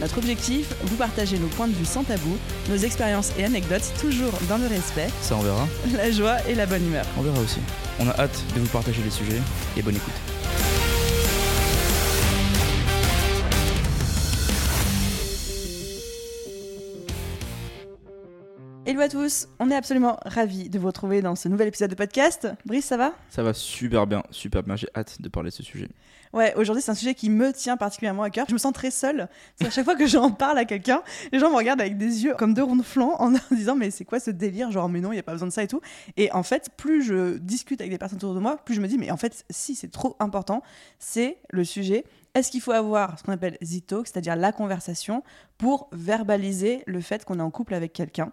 Notre objectif, vous partager nos points de vue sans tabou, nos expériences et anecdotes toujours dans le respect, Ça on verra, la joie et la bonne humeur. on verra aussi. On a hâte de vous partager les sujets et bonne écoute. Hello à tous, on est absolument ravis de vous retrouver dans ce nouvel épisode de podcast. Brice, ça va? Ça va super bien, super bien, j'ai hâte de parler de ce sujet. Ouais, aujourd'hui c'est un sujet qui me tient particulièrement à cœur. Je me sens très seule. Parce qu'à chaque fois que j'en parle à quelqu'un, les gens me regardent avec des yeux comme deux ronds de flanc en disant mais c'est quoi ce délire? Genre mais non, il n'y a pas besoin de ça et tout. Et en fait, plus je discute avec des personnes autour de moi, plus je me dis mais en fait si c'est trop important, c'est le sujet. Est-ce qu'il faut avoir ce qu'on appelle talk, c'est-à-dire la conversation, pour verbaliser le fait qu'on est en couple avec quelqu'un?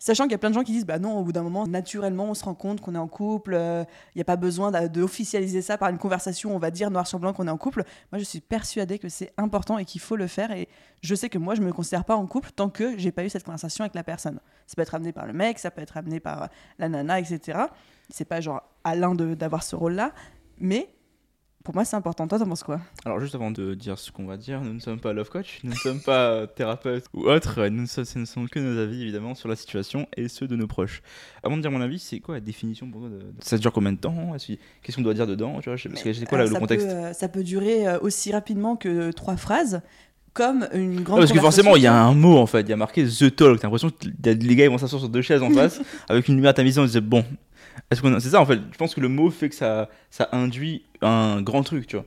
Sachant qu'il y a plein de gens qui disent bah non, au bout d'un moment, naturellement, on se rend compte qu'on est en couple, il n'y a pas besoin d'a- de officialiser ça par une conversation, on va dire noir sur blanc qu'on est en couple. Moi, je suis persuadée que c'est important et qu'il faut le faire. Et je sais que moi, je me considère pas en couple tant que j'ai pas eu cette conversation avec la personne. Ça peut être amené par le mec, ça peut être amené par euh, la nana, etc. C'est pas genre à l'un d'avoir ce rôle-là, mais pour moi, c'est important. Toi, t'en penses quoi? Alors juste avant de dire ce qu'on va dire, nous ne sommes pas love coach, nous ne sommes pas euh, thérapeutes ou autres, nous ne, sommes- ce ne sont que nos avis évidemment sur la situation et ceux de nos proches. Avant de dire mon avis, c'est quoi la définition pour toi de... Ça dure combien de temps? Est-ce que- Qu'est-ce qu'on doit dire dedans? Tu vois, Parce que c'est quoi Alors, le ça contexte? peut, euh, Ça peut durer euh, aussi rapidement que trois phrases, comme une Ah, grande parce que forcément, il y a un mot en fait, il y a marqué The Talk. T'as l'impression que les gars ils vont s'asseoir sur deux chaises en face avec une lumière à ta vision. Ils disent bon, c'est ça en fait. Je pense que le mot fait que ça, induit un grand truc, tu vois.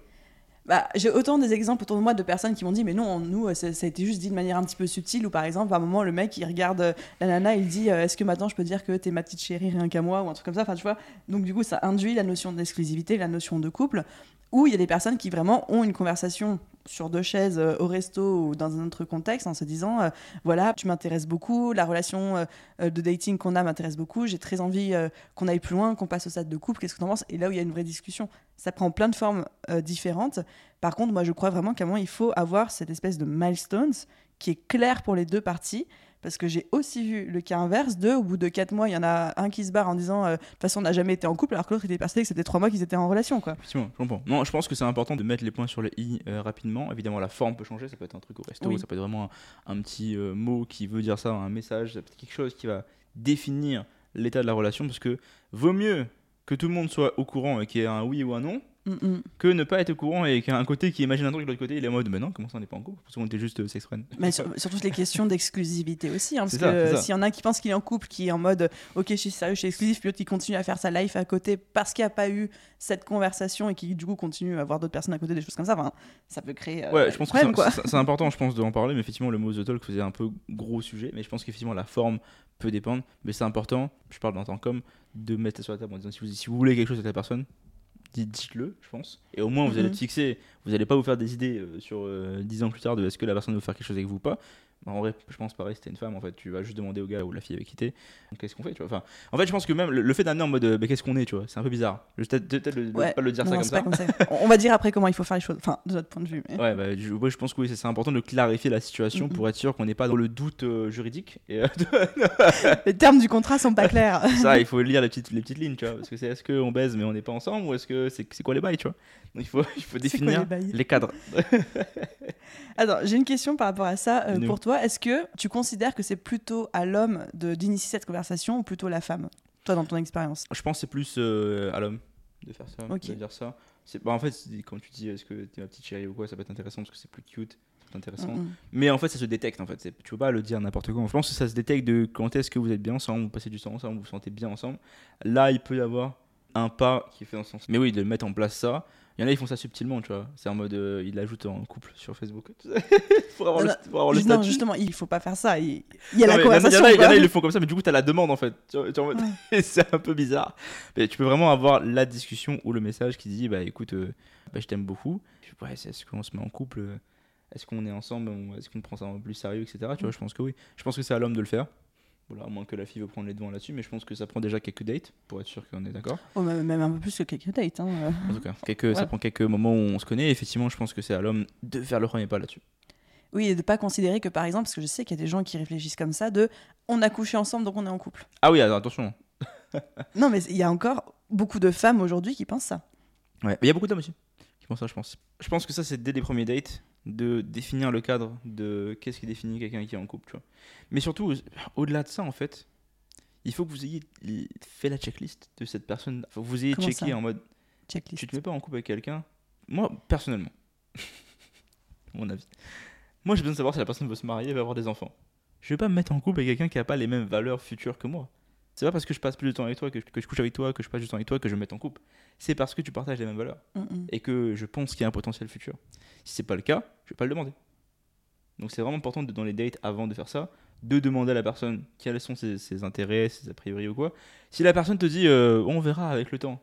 Bah, j'ai autant des exemples autour de moi de personnes qui m'ont dit mais non nous euh, ça, ça a été juste dit de manière un petit peu subtile ou par exemple à un moment le mec il regarde euh, la nana il dit euh, est-ce que maintenant je peux dire que t'es ma petite chérie rien qu'à moi ou un truc comme ça enfin tu vois donc du coup ça induit la notion d'exclusivité la notion de couple où il y a des personnes qui vraiment ont une conversation sur deux chaises euh, au resto ou dans un autre contexte en se disant euh, voilà tu m'intéresses beaucoup la relation euh, de dating qu'on a m'intéresse beaucoup j'ai très envie qu'on aille plus loin qu'on passe au stade de couple qu'est-ce que t'en penses? Et là où il y a une vraie discussion ça prend plein de formes différentes par contre, moi, je crois vraiment qu'à un moment, il faut avoir cette espèce de milestones qui est clair pour les deux parties. Parce que j'ai aussi vu le cas inverse de, au bout de quatre mois, il y en a un qui se barre en disant euh, De toute façon, on n'a jamais été en couple, alors que l'autre était persuadé que c'était trois mois qu'ils étaient en relation. quoi. Effectivement, je comprends. Non, je pense que c'est important de mettre les points sur les i euh, rapidement. Évidemment, la forme peut changer. Ça peut être un truc au resto, Oui. ça peut être vraiment un, un petit euh, mot qui veut dire ça, un message, ça peut être quelque chose qui va définir l'état de la relation. Parce que vaut mieux que tout le monde soit au courant et qu'il y ait un oui ou un non Mm, mm. que ne pas être au courant et qu'il y a un côté qui imagine un truc de l'autre côté il est en mode mais non comment ça on n'est pas en couple? Parce qu'on était juste euh, sex friends Mais sur, sur toutes les questions d'exclusivité aussi. hein, parce ça, que s'il y en a un qui pense qu'il est en couple, qui est en mode Ok, je suis sérieux, je suis exclusif, puis l'autre qui continue à faire sa life à côté parce qu'il n'y a pas eu cette conversation et qui du coup continue à avoir d'autres personnes à côté, des choses comme ça, enfin, ça peut créer. euh, Ouais, je pense que problème, c'est- important, je pense, de en parler, mais effectivement, le mot The Talk faisait un peu gros sujet, mais je pense qu'effectivement, la forme peut dépendre, mais c'est important, je parle en tant qu'homme, de mettre ça sur la table en disant si vous, si vous voulez quelque chose avec la personne, dites-le, je pense, et au moins vous allez Mhm. être fixé, vous n'allez pas vous faire des idées euh, sur euh, 10 ans plus tard de est-ce que la personne veut faire quelque chose avec vous ou pas. En vrai, je pense pareil, si t'es une femme, en fait, tu vas juste demander au gars ou la fille avec qui t'es, qu'est-ce qu'on fait, tu vois. Enfin, en fait, je pense que même le, le fait d'amener en mode, euh, bah, qu'est-ce qu'on est, tu vois, c'est un peu bizarre. Peut-être le- Ouais. pas le dire Non, ça non, comme ça. pas comme ça. On va dire après comment il faut faire les choses, enfin, de notre point de vue. mais- Ouais, bah, je, ouais, je pense que oui, c'est important de clarifier la situation pour être sûr qu'on n'est pas dans le doute euh, juridique. Et euh, Les termes du contrat sont pas clairs. ça, il faut lire les petites, les petites lignes, tu vois. Parce que c'est est-ce qu'on baise mais on n'est pas ensemble ou est-ce que c'est quoi les bails, tu vois. Donc il faut, il définir les cadres. Alors, j'ai une question par rapport à ça euh, pour toi. Est-ce que tu considères que c'est plutôt à l'homme de- d'initier cette conversation ou plutôt la femme Toi, dans ton expérience? Je pense que c'est plus euh, à l'homme de faire ça, de dire ça. C'est- Bah, en fait, quand tu dis est-ce que t'es ma petite chérie ou quoi, ça peut être intéressant parce que c'est plus cute. c'est intéressant. Mm. Mais en fait, ça se détecte. En fait, C'est- tu peux pas le dire n'importe quoi. Je pense que ça se détecte de quand est-ce que vous êtes bien ensemble, vous passez du temps ensemble, vous vous sentez bien ensemble. Là, il peut y avoir un pas qui est fait dans ce sens. Mais oui, de mettre en place ça. Il y en a, ils font ça subtilement, tu vois. C'est en mode, euh, ils l'ajoutent en couple sur Facebook. pour avoir, Non, le, pour avoir le non, justement, il faut pas faire ça. Il, il y a Non, la mais conversation. Il y en a, ils le font comme ça, mais du coup, t'as la demande en fait. C'est un peu bizarre. Mais tu peux vraiment avoir la discussion ou le message qui dit Bah écoute, euh, bah, je t'aime beaucoup. Ouais, est-ce qu'on se met en couple? Est-ce qu'on est ensemble? Est-ce qu'on prend ça en plus sérieux, etc. Tu vois, je pense que oui. Je pense que c'est à l'homme de le faire. Voilà, à moins que la fille veut prendre les devants là-dessus, mais je pense que ça prend déjà quelques dates pour être sûr qu'on est d'accord. Oh, même un peu plus que quelques dates. Hein. euh. En tout cas, quelques, ça prend quelques moments où on se connaît. Et effectivement, je pense que c'est à l'homme de faire le premier pas là-dessus. Oui, et de pas considérer que par exemple, parce que je sais qu'il y a des gens qui réfléchissent comme ça, de on a couché ensemble donc on est en couple. Ah oui, alors, attention. Non, mais il y a encore beaucoup de femmes aujourd'hui qui pensent ça. Ouais, il y a beaucoup d'hommes aussi qui pensent ça, je pense. Je pense que ça, c'est dès les premiers dates de définir le cadre de qu'est-ce qui définit quelqu'un qui est en couple, tu vois. Mais surtout, au-delà de ça, en fait, il faut que vous ayez fait la checklist de cette personne. Faut que vous ayez Comment checké en mode Checklist. tu te mets pas en couple avec quelqu'un? Moi, personnellement, mon avis, moi j'ai besoin de savoir si la personne veut se marier et va avoir des enfants. Je vais pas me mettre en couple avec quelqu'un qui a pas les mêmes valeurs futures que moi. C'est pas parce que je passe plus de temps avec toi, que je, que je couche avec toi, que je passe du temps avec toi que je me mettre en couple. C'est parce que tu partages les mêmes valeurs Mm, mm. et que je pense qu'il y a un potentiel futur. Si c'est pas le cas, je vais pas le demander. Donc c'est vraiment important de, dans les dates avant de faire ça, de demander à la personne quels sont ses, ses intérêts, ses a priori ou quoi. Si la personne te dit euh, on verra avec le temps,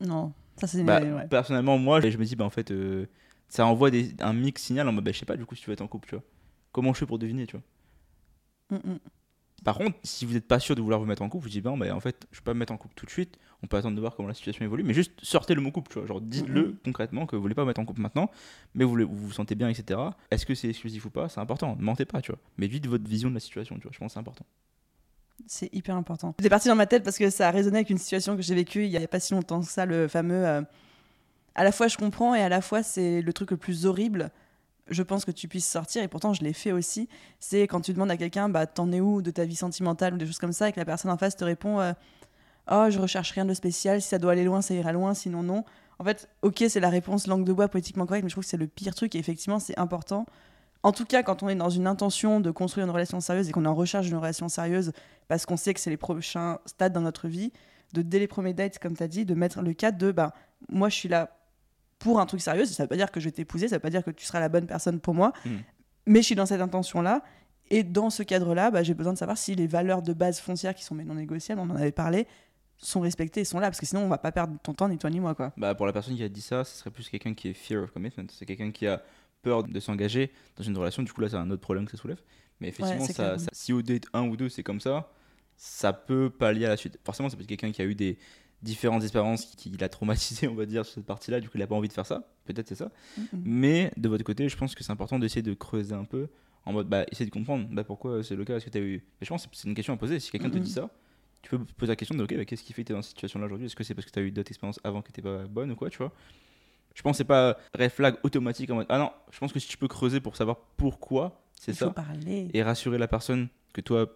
Non, ça c'est. bah, ouais. personnellement moi je me dis bah en fait euh, ça envoie des, un mix signal en mode bah, je sais pas du coup si tu vas être en couple, tu vois. Comment je fais pour deviner, tu vois? Mm, mm. Par contre, si vous n'êtes pas sûr de vouloir vous mettre en couple, vous dites, ben, bah, en fait, je vais pas me mettre en couple tout de suite, on peut attendre de voir comment la situation évolue, mais juste sortez le mot couple, tu vois. Genre, dites-le Mhm. concrètement que vous voulez pas vous mettre en couple maintenant, mais vous le- vous, vous sentez bien, etc. Est-ce que c'est exclusif ou pas? C'est important, ne mentez pas, tu vois. Mais dites votre vision de la situation, tu vois. Je pense que c'est important. C'est hyper important. C'est parti dans ma tête parce que ça a résonné avec une situation que j'ai vécue il y a pas si longtemps que ça, le fameux. euh, à la fois je comprends et à la fois c'est le truc le plus horrible. Je pense que tu puisses sortir et pourtant je l'ai fait aussi. C'est quand tu demandes à quelqu'un, bah t'en es où de ta vie sentimentale ou des choses comme ça et que la personne en face te répond, euh, oh je recherche rien de spécial. Si ça doit aller loin, ça ira loin. Sinon non. En fait, ok c'est la réponse langue de bois politiquement correcte, mais je trouve que c'est le pire truc et effectivement c'est important. En tout cas, quand on est dans une intention de construire une relation sérieuse et qu'on est en recherche d'une relation sérieuse, parce qu'on sait que c'est les prochains stades dans notre vie, de dès les premiers dates, comme tu as dit, de mettre le cadre de bah, moi je suis là pour un truc sérieux, ça veut pas dire que je vais t'épouser, ça veut pas dire que tu seras la bonne personne pour moi, Mm. mais je suis dans cette intention-là. Et dans ce cadre-là, bah, j'ai besoin de savoir si les valeurs de base foncières qui sont non négociables, on en avait parlé, sont respectées et sont là, parce que sinon on va pas perdre ton temps, ni toi ni moi. quoi. Bah, pour la personne qui a dit ça, ce serait plus quelqu'un qui est fear of commitment. C'est quelqu'un qui a peur de s'engager dans une relation. Du coup, là, c'est un autre problème que ça soulève. Mais effectivement, ça, ça- si au date 1 ou 2, c'est comme ça, ça peut pallier à la suite. Forcément, c'est peut-être quelqu'un qui a eu des différentes expériences qui, qui l'a traumatisé, on va dire, sur cette partie-là. Du coup, il a pas envie de faire ça. Peut-être c'est ça. Mais de votre côté, je pense que c'est important d'essayer de creuser un peu en mode, bah, essayer de comprendre bah, pourquoi c'est le cas. Est-ce que tu as eu. Mais je pense que c'est une question à poser. Si quelqu'un te dit ça, tu peux poser la question de, ok, bah, qu'est-ce qui fait que tu es dans cette situation-là aujourd'hui? Est-ce que c'est parce que tu as eu d'autres expériences avant qui n'étaient pas bonnes ou quoi, tu vois? Je pense que c'est pas red flag automatique en mode, ah non, je pense que si tu peux creuser pour savoir pourquoi c'est ça parler. et rassurer la personne que toi,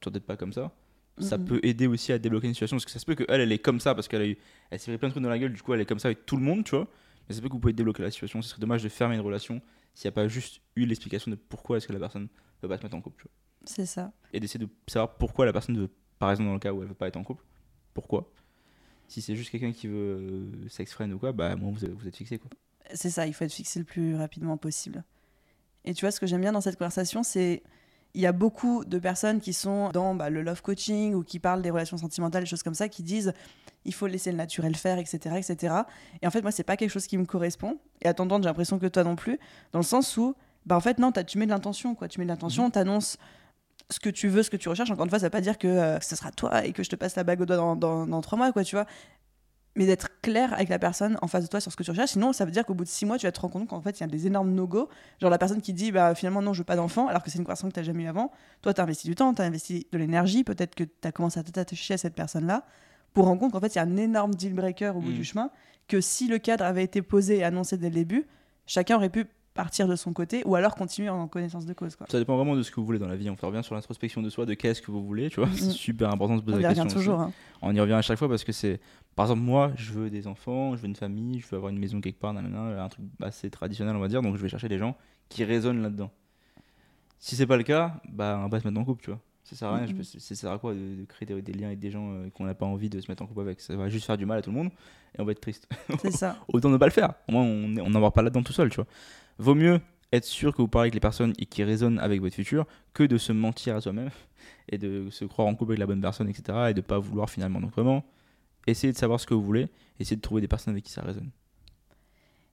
tu n'es pas comme ça. Ça Mhm. peut aider aussi à débloquer une situation parce que ça se peut qu'elle, elle est comme ça parce qu'elle a eu, elle s'est pris plein de trucs dans la gueule, du coup elle est comme ça avec tout le monde, tu vois. Mais ça peut que vous pouvez débloquer la situation. Ce serait dommage de fermer une relation s'il n'y a pas juste eu l'explication de pourquoi est-ce que la personne ne veut pas se mettre en couple, tu vois. C'est ça. Et d'essayer de savoir pourquoi la personne veut, par exemple dans le cas où elle veut pas être en couple, pourquoi. Si c'est juste quelqu'un qui veut euh, sex friend ou quoi, bah moi vous, vous êtes fixé quoi. C'est ça, il faut être fixé le plus rapidement possible. Et tu vois, ce que j'aime bien dans cette conversation, c'est il y a beaucoup de personnes qui sont dans bah, le love coaching ou qui parlent des relations sentimentales, des choses comme ça, qui disent il faut laisser le naturel faire, etc., etc. Et en fait, moi, c'est pas quelque chose qui me correspond. Et à t'entendre, j'ai l'impression que toi non plus, dans le sens où, bah en fait, non, tu mets de l'intention, quoi. Tu mets de l'intention, t'annonces ce que tu veux, ce que tu recherches. Encore une fois, ça veut pas dire que euh, ce sera toi et que je te passe la bague au doigt dans, dans, dans trois mois, quoi, tu vois mais d'être clair avec la personne en face de toi sur ce que tu recherches. Sinon, ça veut dire qu'au bout de six mois, tu vas te rendre compte qu'en fait, il y a des énormes no-go. Genre la personne qui dit bah, finalement, non, je veux pas d'enfant, alors que c'est une conversation que tu n'as jamais eu avant. Toi, tu as investi du temps, tu as investi de l'énergie. Peut-être que tu as commencé à t'attacher à cette personne-là pour rendre compte qu'en fait, il y a un énorme deal breaker au bout Mm. du chemin. Que si le cadre avait été posé et annoncé dès le début, chacun aurait pu partir de son côté ou alors continuer en connaissance de cause. Quoi. Ça dépend vraiment de ce que vous voulez dans la vie. On revient sur l'introspection de soi, de qu'est-ce que vous voulez, tu vois. Mhm. C'est super important de se On poser y la revient question. toujours. hein. On y revient à chaque fois parce que c'est. Par exemple, moi, je veux des enfants, je veux une famille, je veux avoir une maison quelque part, nanana, un truc assez traditionnel, on va dire. Donc, je vais chercher des gens qui résonnent là-dedans. Si c'est pas le cas, bah, on va se mettre en couple, tu vois. Ça sert à rien. je Ça sert à quoi de, de créer des, des liens avec des gens euh, qu'on n'a pas envie de se mettre en couple avec? Ça va juste faire du mal à tout le monde et on va être triste. C'est ça. Autant ne pas le faire. Au moins, on on n'en va pas là-dedans tout seul, tu vois. Vaut mieux être sûr que vous parlez avec les personnes et qui résonnent avec votre futur que de se mentir à soi-même et de se croire en couple avec la bonne personne, etc. et de pas vouloir finalement. Donc vraiment, essayez de savoir ce que vous voulez, essayez de trouver des personnes avec qui ça résonne.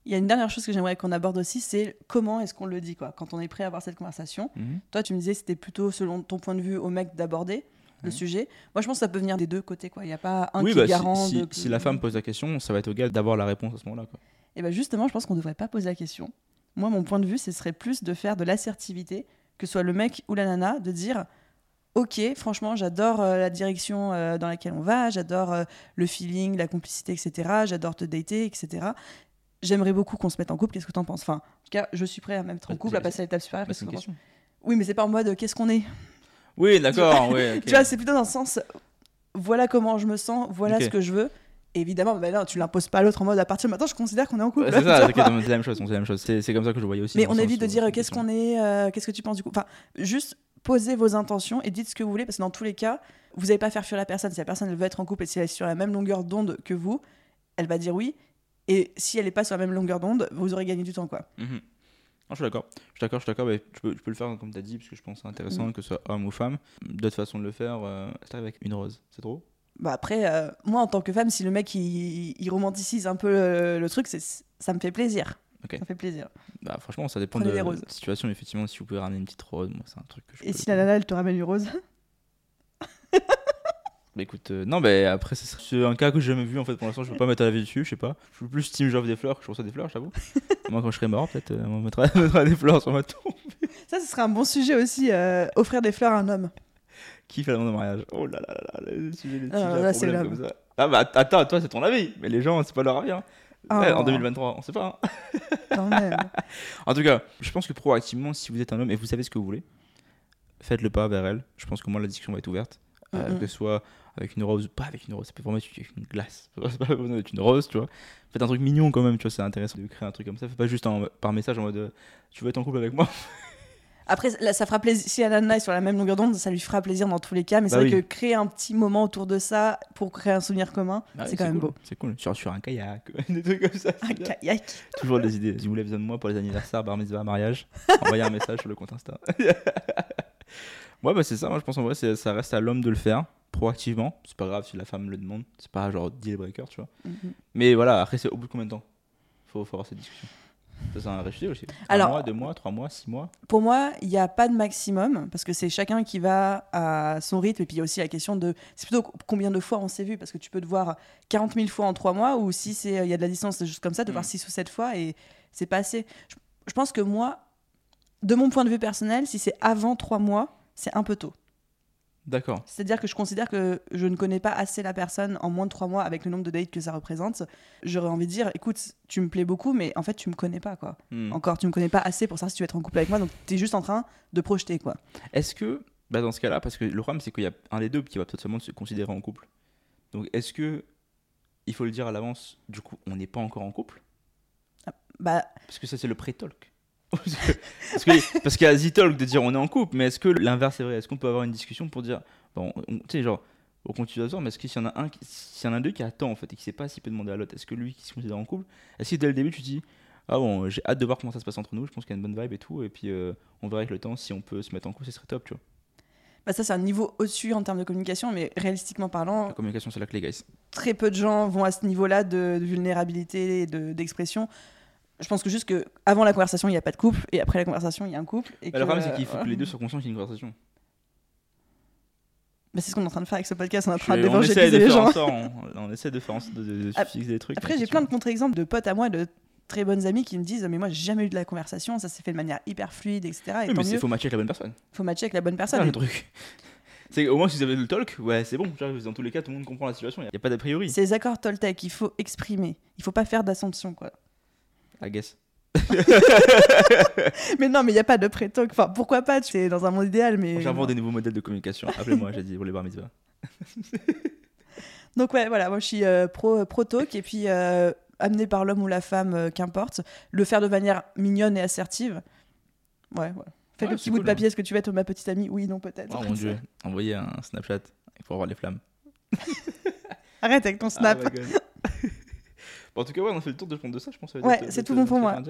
Il y a une dernière chose que j'aimerais qu'on aborde aussi, c'est comment est-ce qu'on le dit, quoi, quand on est prêt à avoir cette conversation. Mhm. Toi, tu me disais c'était plutôt selon ton point de vue au mec d'aborder le sujet. Moi, je pense que ça peut venir des deux côtés, quoi. Il n'y a pas un Oui, qui bah, si- garant si, de- si la femme pose la question, ça va être au gars d'avoir la réponse à ce moment-là. quoi. Et ben justement, je pense qu'on ne devrait pas poser la question. Moi, mon point de vue, ce serait plus de faire de l'assertivité, que ce soit le mec ou la nana, de dire Ok, franchement, j'adore euh, la direction euh, dans laquelle on va, j'adore euh, le feeling, la complicité, etc. J'adore te dater, etc. J'aimerais beaucoup qu'on se mette en couple, qu'est-ce que t'en penses? Enfin, en tout cas, je suis prêt à me mettre en Bah, couple, à passer à l'étape supérieure. Bah, que. Oui, mais c'est pas en mode qu'est-ce qu'on est? Oui, d'accord. ouais, ok. Tu vois, c'est plutôt dans le sens voilà comment je me sens, voilà ce que je veux. Évidemment, bah non, tu l'imposes pas à l'autre en mode à partir de maintenant, je considère qu'on est en couple. Ouais, c'est ça, c'est la même chose. C'est la même chose. C'est comme ça que je voyais aussi. Mais on évite de dire qu'est-ce qu'on est, euh, qu'est-ce que tu penses du coup? Enfin, juste posez vos intentions et dites ce que vous voulez, parce que dans tous les cas, vous n'allez pas faire fuir la personne. Si la personne elle veut être en couple et si elle est sur la même longueur d'onde que vous, elle va dire oui. Et si elle n'est pas sur la même longueur d'onde, vous aurez gagné du temps, quoi. Mhm. Non, je suis d'accord. Je suis d'accord, je suis d'accord. mais tu, peux, tu peux le faire comme tu as dit, parce que je pense que c'est intéressant, Mhm. que ce soit homme ou femme. D'autres façons de le faire, euh, c'est avec une rose. C'est trop? Bah après, euh, moi en tant que femme, si le mec il, il romanticise un peu le, le truc, c'est, ça me fait plaisir. Ça me fait plaisir. bah, Franchement, ça dépend Prenez de la situation. Effectivement, si vous pouvez ramener une petite rose, moi, c'est un truc que je Et peux- si la nana elle te ramène une rose Bah, écoute, euh, non, mais après, c'est- un cas que j'ai jamais vu en fait. Pour l'instant, je peux pas mettre à la vie dessus, je sais pas. Je suis plus team j'offre des fleurs je reçois des fleurs, j'avoue. Moi, quand je serai mort, peut-être, euh, on mettra, mettra des fleurs sur ma tombe. Ça, ce serait un bon sujet aussi, euh, offrir des fleurs à un homme. Qui fait la demande de mariage Oh là là là là, le sujet, les Ah, là, problème comme ça. Ah bah attends, toi, c'est ton avis. Mais les gens, c'est pas leur avis. Hein. Ouais, en Oh. 2023, on sait pas. hein. Quand même. En tout cas, je pense que proactivement, si vous êtes un homme et vous savez ce que vous voulez, faites le pas vers elle. Je pense que moi, la discussion va être ouverte. Euh, Mhm. Que ce soit avec une rose pas avec une rose. Ça peut vraiment être une glace. C'est pas besoin d'être une rose, tu vois. Faites un truc mignon quand même, tu vois. C'est intéressant de créer un truc comme ça. Faites pas juste par message en mode euh, Tu veux être en couple avec moi? Après, là, ça fera plaisir. Si la nana est sur la même longueur d'onde, ça lui fera plaisir dans tous les cas. Mais c'est Bah vrai oui. que créer un petit moment autour de ça pour créer un souvenir commun, Bah c'est quand même cool. beau. C'est cool. Sur, sur un kayak, des trucs comme ça. Un c'est kayak. Toujours des idées. Si vous voulez besoin de moi pour les anniversaires, bar mitzvah, mariage, envoyez un message sur le compte Insta. ouais, bah c'est ça. Moi, je pense en vrai, c'est- ça reste à l'homme de le faire proactivement. C'est pas grave si la femme le demande. C'est pas genre deal breaker, tu vois. Mhm. Mais voilà, après, c'est au bout de combien de temps? Faut, faut avoir cette discussion. Ça, c'est un réfléchir aussi. Un Alors- mois, deux mois, trois mois, six mois. Pour moi, il n'y a pas de maximum parce que c'est chacun qui va à son rythme. Et puis il y a aussi la question de. C'est plutôt combien de fois on s'est vu parce que tu peux te voir 40 000 fois en trois mois ou si c'est il y a de la distance, des choses comme ça, de voir Mm. 6 ou 7 fois et c'est pas assez. Je, je pense que moi, de mon point de vue personnel, si c'est avant trois mois, c'est un peu tôt. D'accord. C'est-à-dire que je considère que je ne connais pas assez la personne en moins de trois mois avec le nombre de dates que ça représente. J'aurais envie de dire, écoute, tu me plais beaucoup, mais en fait, tu me connais pas, quoi. Hmm. Encore, tu me connais pas assez pour savoir si tu veux être en couple avec moi, donc tu es juste en train de projeter, quoi. Est-ce que, bah dans ce cas-là, parce que le problème, c'est qu'il y a un des deux qui va totalement se considérer en couple. Donc, est-ce que il faut le dire à l'avance, du coup, on n'est pas encore en couple? Bah, Parce que ça, c'est le pré-talk. Parce que- qu'il y a the-talk de dire on est en couple, mais est-ce que l'inverse est vrai? Est-ce qu'on peut avoir une discussion pour dire, bon, on- tu sais, genre, au continuateur, mais est-ce que s'il y en a un, s'il y en a d'eux qui attend en fait et qui sait pas s'il peut demander à l'autre, est-ce que lui qui se considère en couple, est-ce que dès le début tu dis, ah bon, j'ai hâte de voir comment ça se passe entre nous, je pense qu'il y a une bonne vibe et tout, et puis euh, on verra avec le temps si on peut se mettre en couple, ce serait top, tu vois. bah ça, c'est un niveau au-dessus en termes de communication, mais réalistiquement parlant, La communication, c'est la clé, guys. très peu de gens vont à ce niveau-là de, de vulnérabilité et de- d'expression. Je pense que juste que avant la conversation, il n'y a pas de couple, et après la conversation, il y a un couple. Et Bah, le problème, c'est qu'il euh, faut que les deux soient conscients qu'il y a une conversation. bah, c'est ce qu'on est en train de faire avec ce podcast, on est en train d'évangéliser les faire gens. on, on essaie de faire de, de, de des trucs. Après, j'ai plein de contre-exemples de potes à moi, de très bonnes amies qui me disent Mais moi, j'ai jamais eu de la conversation, ça s'est fait de manière hyper fluide, etc. Et Oui, mais il faut matcher avec la bonne personne. faut matcher avec la bonne personne. Et- le truc. C'est au moins si vous avez le talk, ouais, c'est bon. Dans tous les cas, tout le monde comprend la situation. Il n'y a pas d'a priori. C'est les accords Toltec, il faut exprimer. Il faut pas faire d'assumption, quoi. I guess. Mais non, mais il n'y a pas de pré-talk. Enfin, pourquoi pas C'est dans un monde idéal, mais. J'invente des nouveaux modèles de communication. Appelez-moi, j'ai dit, pour les bar mitzvah. Donc, ouais, voilà, moi je suis euh, pro, pro talk et puis euh, amené par l'homme ou la femme, euh, qu'importe, le faire de manière mignonne et assertive. Ouais, voilà. Fais Ouais, le petit bout de papier, est-ce que tu vas être ma petite amie? Oui, non, peut-être. Oh mon dieu, envoyez un Snapchat. Il faut avoir les flammes. Arrête avec ton snap. Ah, God. Bon, en tout cas, ouais, on a fait le tour de de ça, je pense. Ouais, c'est tout bon pour moi.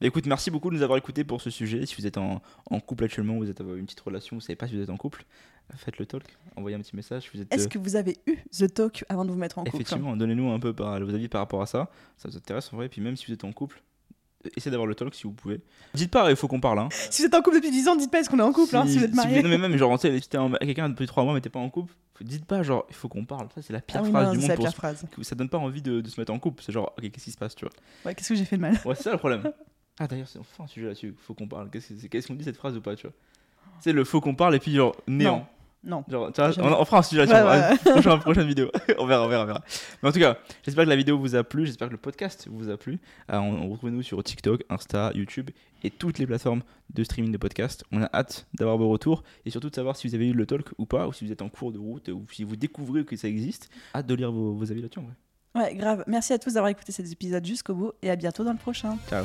Mais écoute, merci beaucoup de nous avoir écoutés pour ce sujet. Si vous êtes en, en couple actuellement, vous êtes une petite relation, vous savez pas si vous êtes en couple, faites le talk, envoyez un petit message. Est-ce que vous avez eu The Talk avant de vous mettre en couple? Effectivement, donnez-nous un peu par, vos avis par rapport à ça. Ça vous intéresse en vrai. Et puis même si vous êtes en couple, essayez d'avoir le talk si vous pouvez. Dites pas, il faut qu'on parle. Hein. Si vous êtes en couple depuis 10 ans, dites pas est-ce qu'on est en couple, hein, si, vous êtes marié. non, mais même, genre, si t'es quelqu'un depuis 3 mois mais t'es pas en couple, dites pas, genre, il faut qu'on parle. Ça, c'est la pire ah phrase du monde. La pire phrase. Ça donne pas envie de, de, se mettre en couple. C'est genre, ok, qu'est-ce qui se passe, tu vois? Ouais, qu'est-ce que j'ai fait de mal? Ouais, c'est ça le problème. Ah, d'ailleurs, c'est enfin un sujet là-dessus. Faut qu'on parle. Qu'est-ce qu'on dit cette phrase ou pas, tu vois? C'est le faut qu'on parle et puis genre néant. Non. Genre, on, fera un sujet là-dessus. Ouais, ouais. prochaine vidéo. on verra, on verra, on verra. Mais en tout cas, j'espère que la vidéo vous a plu. J'espère que le podcast vous a plu. Euh, on, retrouve nous sur TikTok, Insta, YouTube et toutes les plateformes de streaming de podcast. On a hâte d'avoir vos retours et surtout de savoir si vous avez eu le talk ou pas, ou si vous êtes en cours de route, ou si vous découvrez que ça existe. Hâte de lire vos, vos avis là-dessus. Ouais, grave. Merci à tous d'avoir écouté cet épisode jusqu'au bout et à bientôt dans le prochain. Ciao.